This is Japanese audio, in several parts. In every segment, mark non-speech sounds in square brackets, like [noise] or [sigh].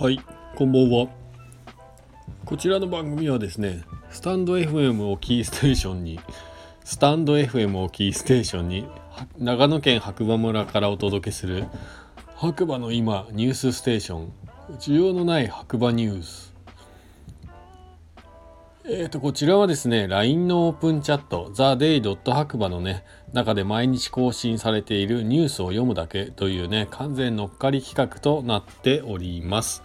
はい、こんばんは。こちらの番組はですね、スタンド FM をキーステーションに、スタンド FM をキーステーションに、長野県白馬村からお届けする、白馬の今ニュースステーション、需要のない白馬ニュース。えーと、こちらはですね、LINE のオープンチャット、theday. 白馬のね、中で毎日更新されているニュースを読むだけというね、完全乗っかり企画となっております。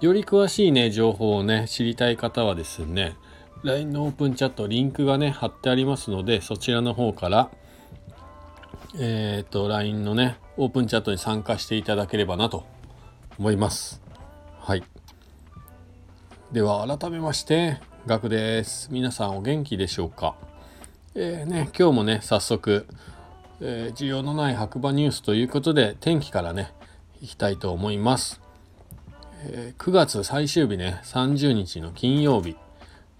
より詳しいね、情報をね、知りたい方はですね、LINE のオープンチャット、リンクがね、貼ってありますので、そちらの方から、えっ、と、LINE のね、オープンチャットに参加していただければなと思います。はい。では、改めまして、ガクです。皆さんお元気でしょうか？えー、ね、今日もね、早速、えー、需要のない白馬ニュースということで、天気からね、いきたいと思います。えー、9月最終日ね、30日の金曜日、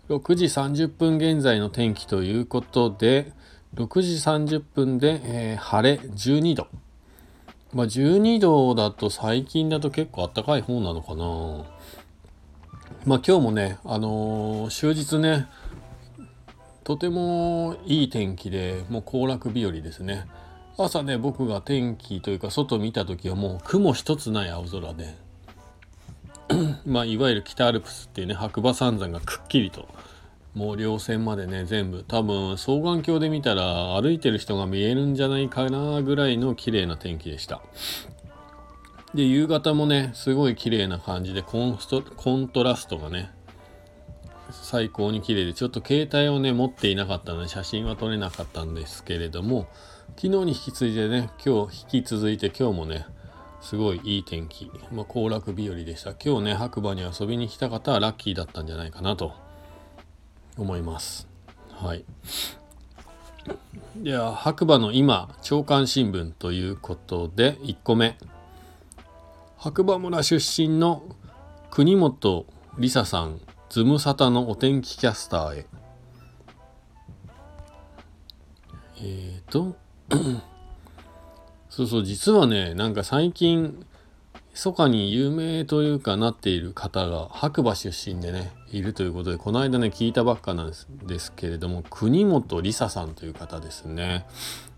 6時30分現在の天気ということで、6時30分で、えー、晴れ12度。まあ、12度だと最近だと結構暖かい方なのかなまあ今日もね、あのー、終日ね、とてもいい天気で、もう行楽日和ですね。朝ね、僕が天気というか外見た時はもう雲一つない青空で、[clears throat] まあいわゆる北アルプスっていうね、白馬三山がくっきりと、もう稜線までね、全部、多分双眼鏡で見たら歩いてる人が見えるんじゃないかなぐらいの綺麗な天気でした。で、夕方もね、すごい綺麗な感じでコンスト、コントラストがね、最高に綺麗で、ちょっと携帯をね、持っていなかったので写真は撮れなかったんですけれども、昨日に引き継いでね、今日引き続いて今日もね、すごいいい天気、まあ、行楽日和でした。今日ね、白馬に遊びに来た方はラッキーだったんじゃないかなと思います。はい。では、白馬の今、朝刊新聞ということで、1個目。白馬村出身の国本梨沙さん、ズムサタのお天気キャスターへ。えっ、ー、と、[coughs] そうそう、実はね、なんか最近、密かに有名というかなっている方が白馬出身でね、いるということで、この間ね、聞いたばっかなんですけれども、国本梨沙さんという方ですね。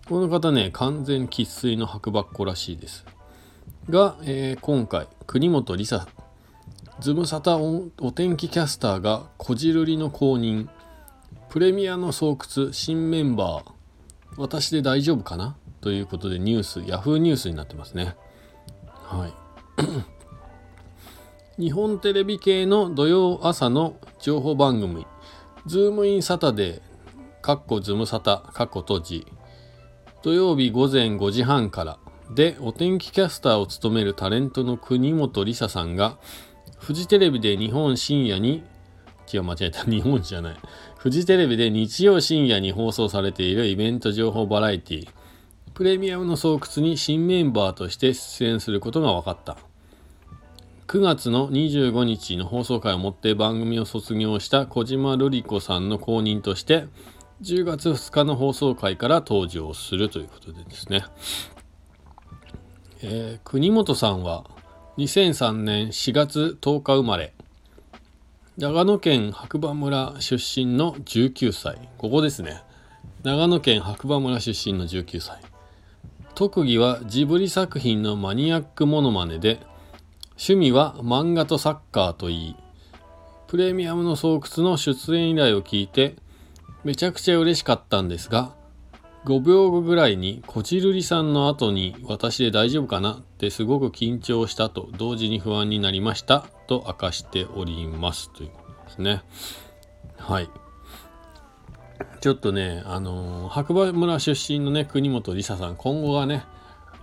この方ね、完全生粋の白馬っ子らしいです。が、えー、今回国本梨沙ズムサタお天気キャスターがこじるりの公認。プレミアの巣窟新メンバー。私で大丈夫かな？ということでニュースヤフーニュースになってますね。はい。[coughs] 日本テレビ系の土曜朝の情報番組。ズームインサタデー。かっこズムサタかっこ閉じ。土曜日午前5時半から。でお天気キャスターを務めるタレントの国本梨紗さんがフジテレビで日本深夜に違う間違えた。日本じゃない。フジテレビで日曜深夜に放送されているイベント情報バラエティプレミアムの巣窟に新メンバーとして出演することが分かった。9月の25日の放送回をもって番組を卒業した小島瑠璃子さんの後任として10月2日の放送回から登場するということでですね。えー、国本さんは2003年4月10日生まれ。長野県白馬村出身の19歳ここですね。長野県白馬村出身の19歳特技はジブリ作品のマニアックモノマネで趣味は漫画とサッカーといい。プレミアムの巣窟の出演依頼を聞いてめちゃくちゃ嬉しかったんですが5秒後ぐらいにこじるりさんの後に私で大丈夫かなってすごく緊張したと同時に不安になりましたと明かしておりますということですね。はい。ちょっとね、あのー、白馬村出身のね、国本梨沙さん、今後がね、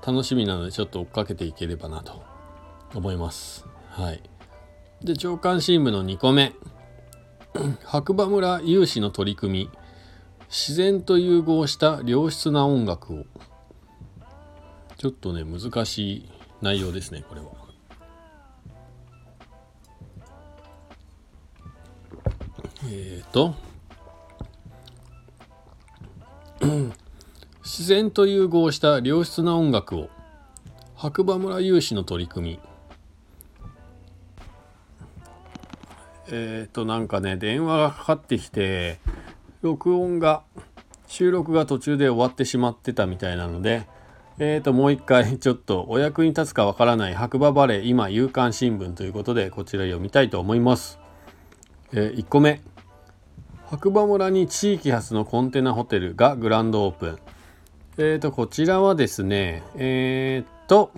楽しみなのでちょっと追っかけていければなと思います。はい。で、長官新聞の2個目。[clears throat] 白馬村有志の取り組み。自然と融合した良質な音楽を。ちょっとね難しい内容ですねこれは。えっ、ー、と。[clears throat] 自然と融合した良質な音楽を。白馬村有志の取り組み。えっ、ー、となんかね電話がかかってきて録音が収録が途中で終わってしまってたみたいなのでえーともう一回 [laughs] ちょっとお役に立つかわからない白馬バレー今夕刊新聞ということでこちら読みたいと思います。えー、1個目白馬村に地域発のコンテナホテルがグランドオープン。えーとこちらはですねえーと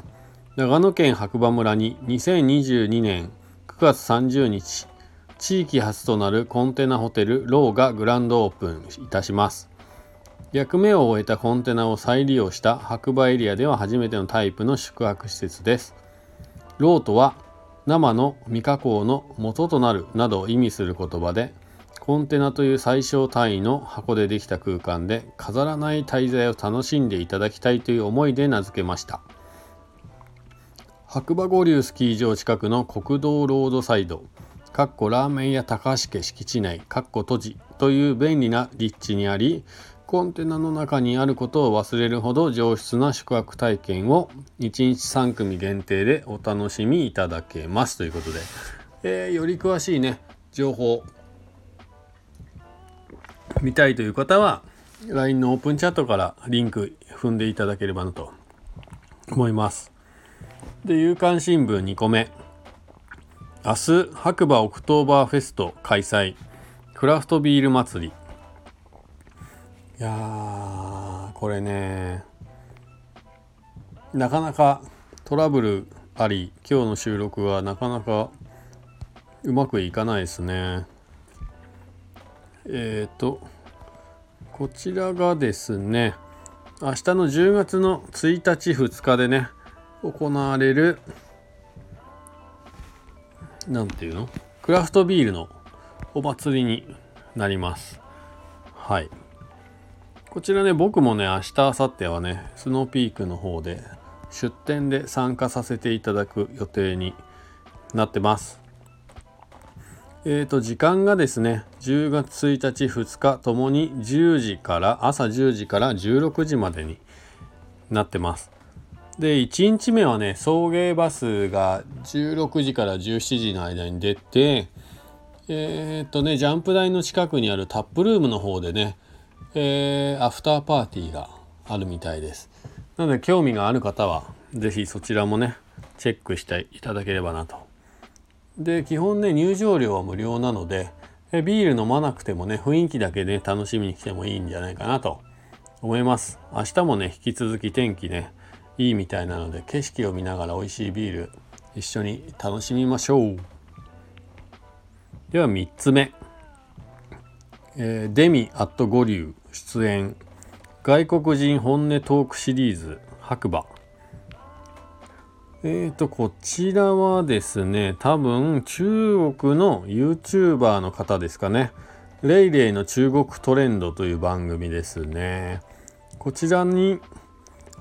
長野県白馬村に2022年9月30日地域初となるコンテナホテルローがグランドオープンいたします役目を終えたコンテナを再利用した白馬エリアでは初めてのタイプの宿泊施設です。ローとは生の未加工の元となるなどを意味する言葉でコンテナという最小単位の箱でできた空間で飾らない滞在を楽しんでいただきたいという思いで名付けました。白馬五流スキー場近くの国道ロードサイドかっこラーメン屋高橋家敷地内かっこ閉じという便利な立地にありコンテナの中にあることを忘れるほど上質な宿泊体験を1日3組限定でお楽しみいただけますということで、えー、より詳しいね情報見たいという方は LINE のオープンチャットからリンク踏んでいただければなと思います。で、夕刊新聞2個目。明日、白馬オクトーバーフェスト開催。クラフトビール祭り。いや、これね、なかなかトラブルあり、今日の収録はなかなかうまくいかないですね。えっ、ー、と、こちらがですね、明日の10月の1日2日でね、行われる何ていうの？クラフトビールのお祭りになります。はい。こちらね僕もね明日明後日はねスノーピークの方で出店で参加させていただく予定になってます。えーと時間がですね10月1日2日ともに10時から朝10時から16時までになってます。で1日目はね送迎バスが16時から17時の間に出てえー、っとねジャンプ台の近くにあるタップルームの方でね、えー、アフターパーティーがあるみたいです。なので興味がある方は是非そちらもねチェックしていただければなと。で基本ね入場料は無料なのでビール飲まなくてもね雰囲気だけで、ね、楽しみに来てもいいんじゃないかなと思います。明日もね引き続き天気ねいいみたいなので景色を見ながら美味しいビール一緒に楽しみましょう。では3つ目、えー、デミ・アット・ゴリュー出演。外国人本音トークシリーズ。白馬。えーとこちらはですね多分中国の YouTuber の方ですかね。レイレイの中国トレンドという番組ですね。こちらに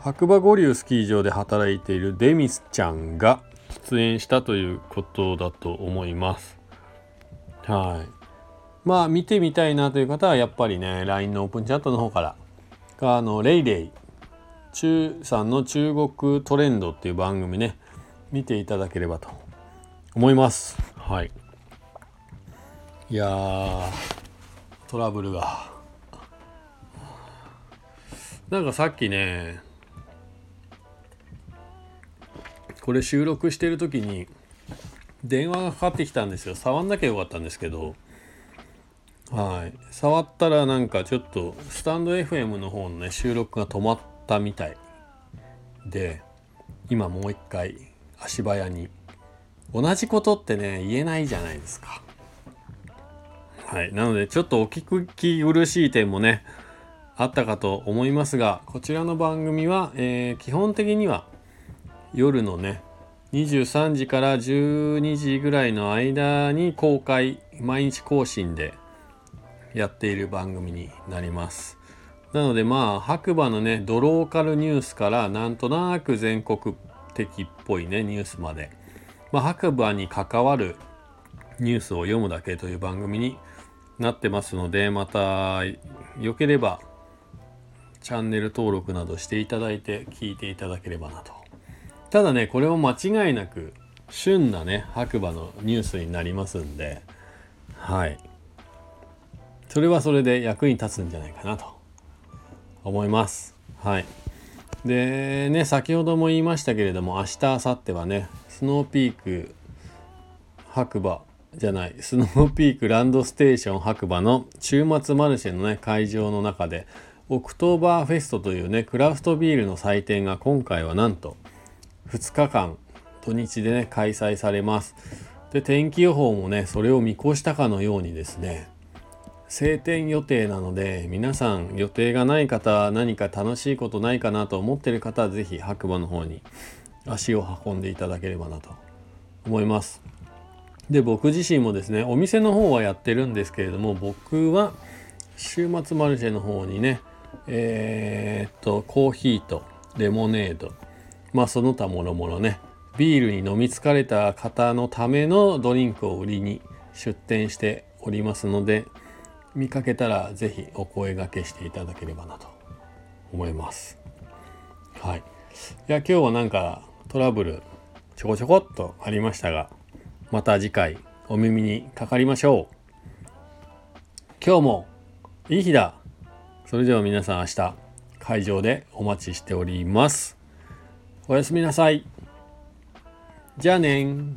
白馬五流スキー場で働いているデミスちゃんが出演したということだと思います。はい。まあ見てみたいなという方はやっぱりね LINE のオープンチャットの方からあのレイレイ中さんの中国トレンドっていう番組ね見ていただければと思います。はい。いやトラブルが。なんかさっきねこれ収録してる時に電話がかかってきたんですよ。触んなきゃよかったんですけど。はい。触ったらなんかちょっとスタンド FM の方のね収録が止まったみたいで今もう一回足早に。同じことってね言えないじゃないですか。はい。なのでちょっとお聞き苦しい点もねあったかと思いますがこちらの番組は、えー、基本的には夜のね23時から12時ぐらいの間に公開毎日更新でやっている番組になります。なのでまあ白馬のねドローカルニュースからなんとなく全国的っぽいねニュースまで、まあ、白馬に関わるニュースを読むだけという番組になってますのでまたよければチャンネル登録などしていただいて聞いていただければなとただねこれも間違いなく旬なね白馬のニュースになりますんではい。それはそれで役に立つんじゃないかなと思います。はい。でね先ほども言いましたけれども明日明後日はねスノーピーク白馬じゃないスノーピークランドステーション白馬の週末マルシェのね会場の中でオクトーバーフェストというねクラフトビールの祭典が今回はなんと2日間土日でね開催されます。で天気予報もねそれを見越したかのようにですね晴天予定なので皆さん予定がない方何か楽しいことないかなと思ってる方は是非白馬の方に足を運んでいただければなと思います。で僕自身もですねお店の方はやってるんですけれども僕は週末マルシェの方にねえー、っとコーヒーとレモネードまあその他もろもろね。ビールに飲み疲れた方のためのドリンクを売りに出店しておりますので見かけたら是非お声がけしていただければなと思います。はい。いや今日はなんかトラブルちょこちょこっとありましたがまた次回お耳にかかりましょう。今日もいい日だ。それでは皆さん明日会場でお待ちしております。おやすみなさい。じゃあね